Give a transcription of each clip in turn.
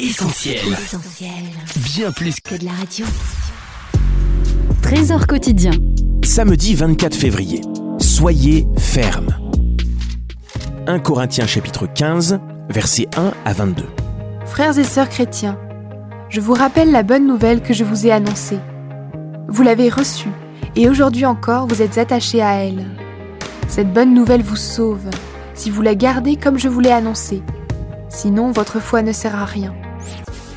Essentiel. Bien plus que de la radio. Trésor quotidien. Samedi 24 février. Soyez ferme. 1 Corinthiens chapitre 15, versets 1 à 22. Frères et sœurs chrétiens, je vous rappelle la bonne nouvelle que je vous ai annoncée. Vous l'avez reçue, et aujourd'hui encore vous êtes attachés à elle. Cette bonne nouvelle vous sauve, si vous la gardez comme je vous l'ai annoncée. Sinon, votre foi ne sert à rien.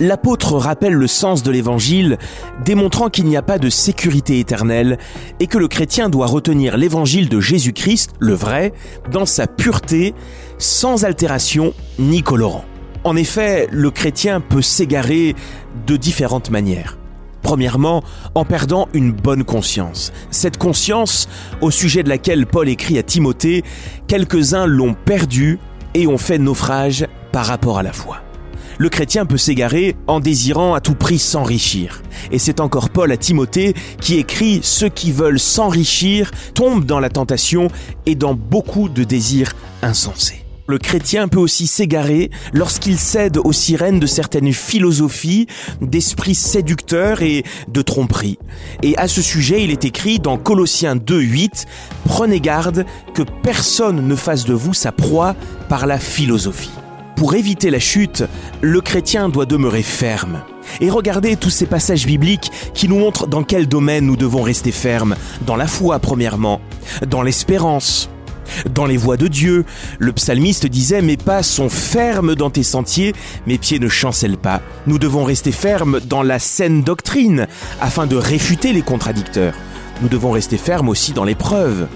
L'apôtre rappelle le sens de l'évangile, démontrant qu'il n'y a pas de sécurité éternelle et que le chrétien doit retenir l'évangile de Jésus-Christ, le vrai, dans sa pureté, sans altération ni colorant. En effet, le chrétien peut s'égarer de différentes manières. Premièrement, en perdant une bonne conscience. Cette conscience, au sujet de laquelle Paul écrit à Timothée, quelques-uns l'ont perdue et ont fait naufrage par rapport à la foi. Le chrétien peut s'égarer en désirant à tout prix s'enrichir. Et c'est encore Paul à Timothée qui écrit Ceux qui veulent s'enrichir tombent dans la tentation et dans beaucoup de désirs insensés. Le chrétien peut aussi s'égarer lorsqu'il cède aux sirènes de certaines philosophies, d'esprits séducteurs et de tromperies. Et à ce sujet, il est écrit dans Colossiens 2.8, Prenez garde que personne ne fasse de vous sa proie par la philosophie. Pour éviter la chute, le chrétien doit demeurer ferme. Et regardez tous ces passages bibliques qui nous montrent dans quel domaine nous devons rester fermes. Dans la foi, premièrement. Dans l'espérance. Dans les voies de Dieu. Le psalmiste disait Mes pas sont fermes dans tes sentiers, mes pieds ne chancellent pas. Nous devons rester fermes dans la saine doctrine, afin de réfuter les contradicteurs. Nous devons rester fermes aussi dans l'épreuve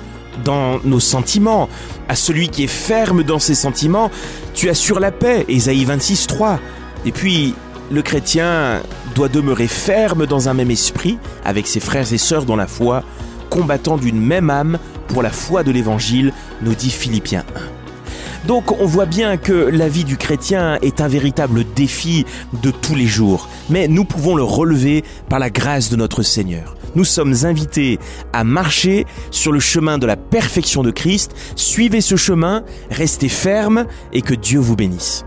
dans nos sentiments. À celui qui est ferme dans ses sentiments, tu assures la paix. Ésaïe 26, 3. Et puis, le chrétien doit demeurer ferme dans un même esprit avec ses frères et sœurs dans la foi, combattant d'une même âme pour la foi de l'évangile, nous dit Philippiens 1. Donc on voit bien que la vie du chrétien est un véritable défi de tous les jours, mais nous pouvons le relever par la grâce de notre Seigneur. Nous sommes invités à marcher sur le chemin de la perfection de Christ. Suivez ce chemin, restez ferme et que Dieu vous bénisse.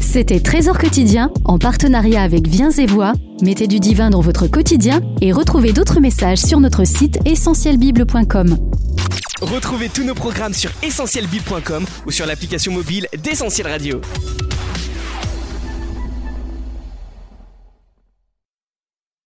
C'était Trésor quotidien en partenariat avec Viens et Voix. Mettez du divin dans votre quotidien et retrouvez d'autres messages sur notre site essentielbible.com. Retrouvez tous nos programmes sur essentielbible.com ou sur l'application mobile d'Essentiel Radio.